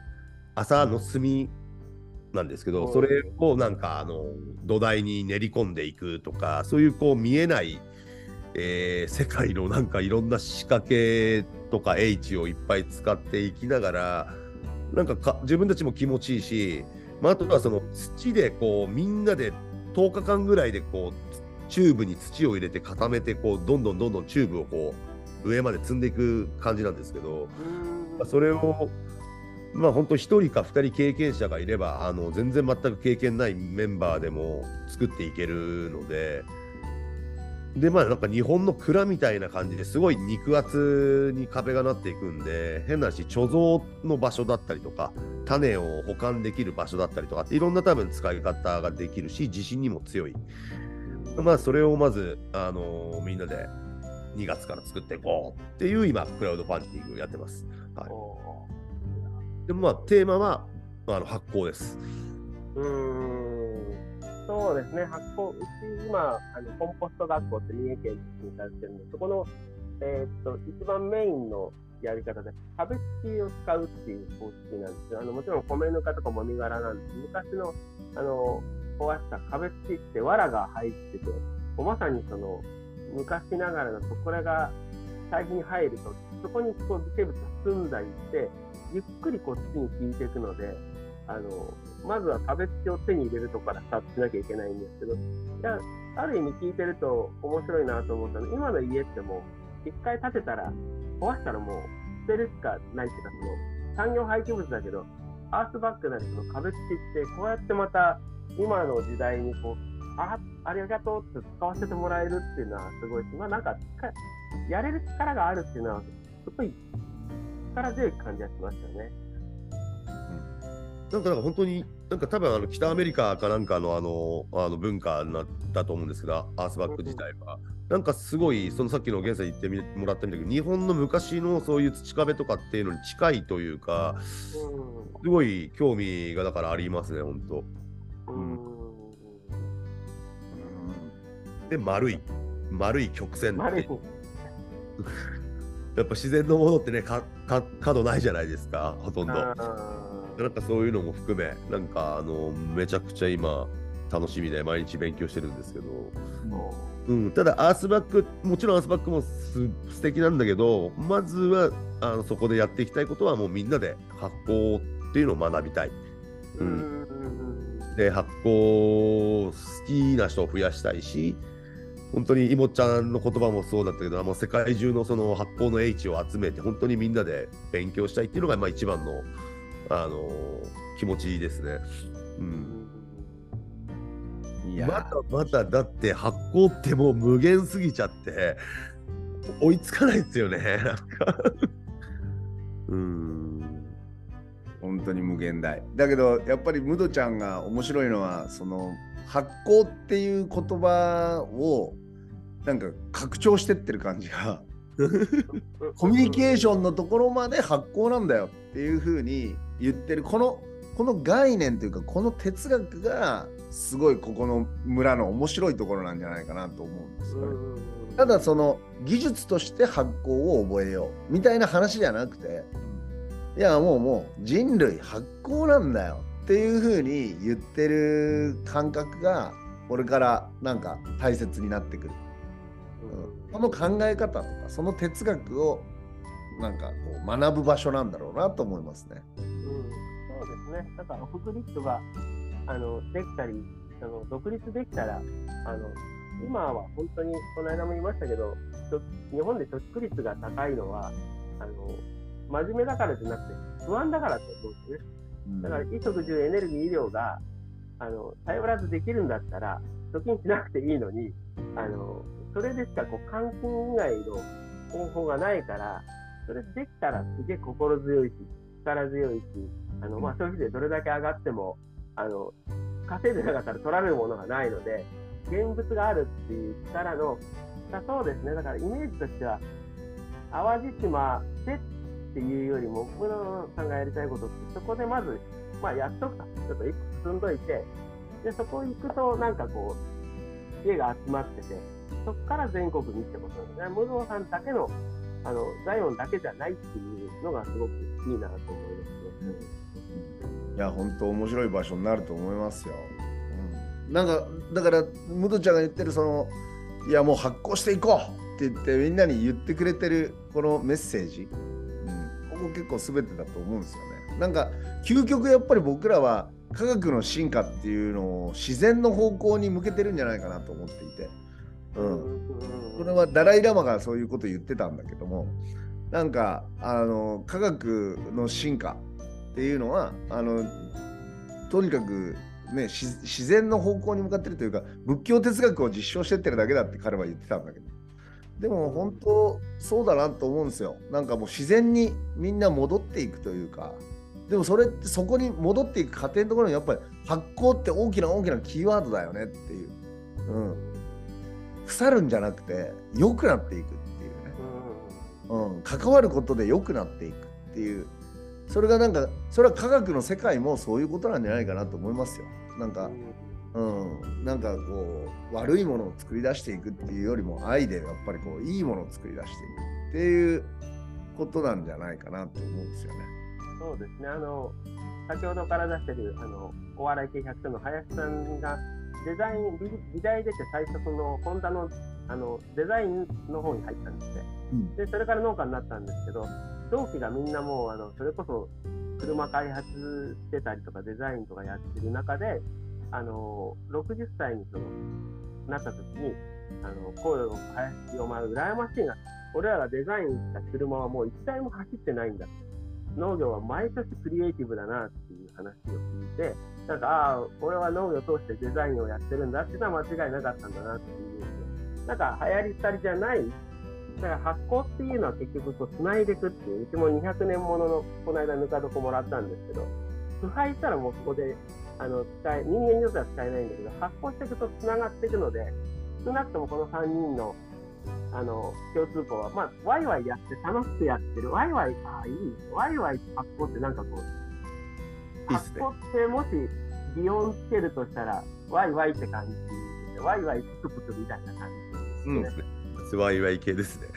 麻の炭なんですけど、うんそれをなんかあの土台に練り込んでいくとか、そういうこう見えない、えー世界のなんかいろんな仕掛けとか H をいっぱい使っていきながら、なんかか自分たちも気持ちいいし、まあ、あとはその土でこうみんなで10日間ぐらいでこうチューブに土を入れて固めてこうどんどんどんどんチューブをこう上まで積んでいく感じなんですけど、うん。まあそれをまあ本当1人か2人経験者がいればあの全然全く経験ないメンバーでも作っていけるので。でまあなんか日本の蔵みたいな感じですごい肉厚に壁がなっていくんで変な話貯蔵の場所だったりとか種を保管できる場所だったりとかっていろんな多分使い方ができるし地震にも強い。まあそれをまず、あのーみんなで2月から作っていこうっていう今クラウドファンディングやってます、はい、でもまあテーマはあの発酵です。うん。そうですね、発酵、うち今、あのコンポスト学校って三重県に通ってるんで、そこの、えーっと一番メインのやり方で、壁土を使うっていう方式なんですよ。あのもちろん米ぬかとかもみ殻なんです昔のあの壊した壁土って藁が入ってて、まさにその昔ながらのこれが堆肥に入ると、そこにこう微生物が住んだりして、ゆっくりこっちに効いていくので、あのまずは壁土を手に入れるとこからスタートしなきゃいけないんですけど、いやある意味聞いてると面白いなと思ったの今の家ってもう、一回建てたら、壊したらもう捨てるしかないっていうか、その産業廃棄物だけど、アースバッグなりその壁土って、こうやってまた今の時代にこう、あありがとうって使わせてもらえるっていうのはすごいし、まあなん、かやれる力があるっていうのは、すごい力強い感じがしましたよね。なんかなんか本当になんか多分あの北アメリカかなんかのあのあの文化なだと思うんですけど、アースバック自体は。なんかすごい、そのさっきの源さん言ってみもらったみたいけど、日本の昔のそういう土壁とかっていうのに近いというか、すごい興味がだからありますね、本当。うんで、丸い、丸い曲線丸いって。やっぱ自然のものってね、かか角ないじゃないですか、ほとんど。あなんかそういうのも含め、なんかあのめちゃくちゃ今、楽しみで毎日勉強してるんですけど、う。ん、ただアースバック、もちろんアースバックもす素敵なんだけど、まずはあのそこでやっていきたいことは、もうみんなで発酵っていうのを学びたい。ーうん。で、発酵好きな人を増やしたいし、本当にいもちゃんの言葉もそうだったけど、もう世界中のその発酵の英知を集めて、本当にみんなで勉強したいっていうのがまあ一番の、あの気持ちですね。うんいやまだまだだって発酵ってもう無限すぎちゃって追いつかないですよね。なんかうん。本当に無限大だけどやっぱりムドちゃんが面白いのはその発酵っていう言葉をなんか拡張してってる感じが。コミュニケーションのところまで発酵なんだよっていうふうに言ってる。このこの概念というかこの哲学がすごいここの村の面白いところなんじゃないかなと思うんですよね。ただその技術として発酵を覚えようみたいな話じゃなくていやもうもう人類発酵なんだよっていう風に言ってる感覚がこれからなんか大切になってくる、うん、その考え方とかその哲学をなんかこう学ぶ場所なんだろうなと思いますね。うん、そうですね。だから、オフグリッドがあのできたりあの、独立できたら、あの今は本当に、この間も言いましたけど、と日本で貯蓄率が高いのは、あの真面目だからじゃなくて、不安だからと思うんですね。だから、衣食住、エネルギー、医療があの頼らずできるんだったら、貯金しなくていいのに、あのそれでしかこう換金以外の方法がないから、それできたらすげえ心強いし、力強いし、あのまあ、消費税どれだけ上がっても、あの稼いでなかったら取られるものがないので、現物があるっていう力の、だそうですね、だからイメージとしては、淡路島でっていうよりも、僕のさんがやりたいことって、そこでまず、まあ、やっとくと、ちょっと一個進んどいて、でそこ行くと、なんかこう、家が集まってて、そこから全国にってことなんですね。無道さんだけの、あの、ザイオンだけじゃないっていうのがすごくいいなと思いますね。いや本当面白い場所になると思いますよ。うん、なんかだからムドちゃんが言ってるそのいやもう発行していこうって言ってみんなに言ってくれてるこのメッセージ、うん、ここ結構全てだと思うんですよね。なんか究極やっぱり僕らは科学の進化っていうのを自然の方向に向けてるんじゃないかなと思っていて、うん、これはダライ・ラマがそういうこと言ってたんだけどもなんかあの科学の進化っていうのはあのとにかく、ね、自然の方向に向かってるというか仏教哲学を実証してってるだけだって彼は言ってたんだけど。でも本当そうだなと思うんですよ。なんかもう自然にみんな戻っていくというか。でもそれってそこに戻っていく過程のところにやっぱり発酵って大きな大きなキーワードだよねっていう、うん、腐るんじゃなくて良くなっていくっていうね、うん、関わることで良くなっていくっていうそれがなんかそれは科学の世界もそういうことなんじゃないかなと思いますよ。なんか、うん、なんかこう悪いものを作り出していくっていうよりも愛でやっぱりこういいものを作り出していくっていうことなんじゃないかなと思うんですよね。そうですね、あの先ほどから出してるあのお笑い系100の林さんがデザイン、美美大出て最初、そのホンダのあのデザインの方に入ったんですね。うんで、それから農家になったんですけど、同期がみんなもうあのそれこそ車開発してたりとかデザインとかやってる中で、あの60歳にそのなった時に、あの声を林お前羨ましいな。俺らがデザインした車はもう一台も走ってないんだ。農業は毎年クリエイティブだなっていう話を聞いて、なんか、ああ、俺は農業を通してデザインをやってるんだっていうのは間違いなかったんだなっていう、なんか流行り廃りじゃない、だから発酵っていうのは結局こう繋いでいくっていう、うちも200年もののこの間ぬか床もらったんですけど、腐敗したらもうそこであの使え人間によっては使えないんだけど、発酵していくとつながっていくので、少なくともこの3人のあの共通項は、まあ、ワイワイやって楽しくやってる、ワイワイ、ああ、いい、ワイワイ発酵ってなんかこう、発酵ってもし擬音つけるとしたら、ワイワイって感じで、ワイワイプクプクみたいな感じうんですね。ワイワイ系ですね。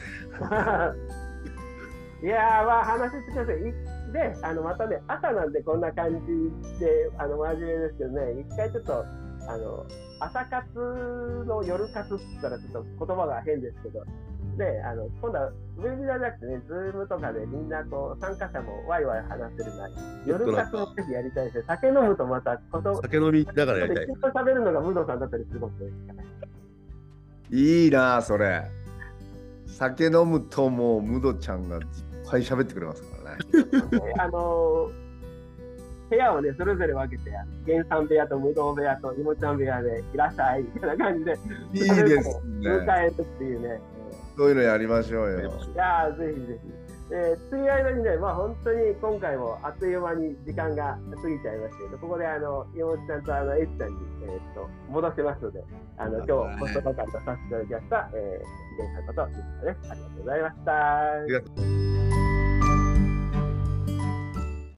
いやー、まあ話してください。いで、あのまたね、朝なんでこんな感じで、あの真面目ですけどね、一回ちょっと、あの朝活の夜活って言ったらちょっと言葉が変ですけど、で、あの今度はウェビナーじゃなくてね、ズームとかでみんなこう参加者もワイワイ話せるなり、夜活をぜひやりたいですね。酒飲むとまたこと、酒飲みながらやりたい。と喋るのが武藤さんだったりするかもしれないですからね。いいなあそれ。酒飲むともう武藤ちゃんがいっぱい喋ってくれますからね。あの部屋をね、それぞれ分けて、あの源さん部屋と武道部屋といもちゃん部屋でいらっしゃいみたいな感じで、いいです迎ね。えるっていうね。そういうのやりましょうよ。いやー、ぜひぜひ。えー、という間にね、まあ本当に今回もあっという間に時間が過ぎちゃいましたけど、ここであの、山本ちゃんとあの、エッちゃんに、えーっと、戻せますので、あの、今日、ホストバカルとさせていただきました、えー、ヒデさんこと、ゆきさんです。ありがとうございました。ありがとう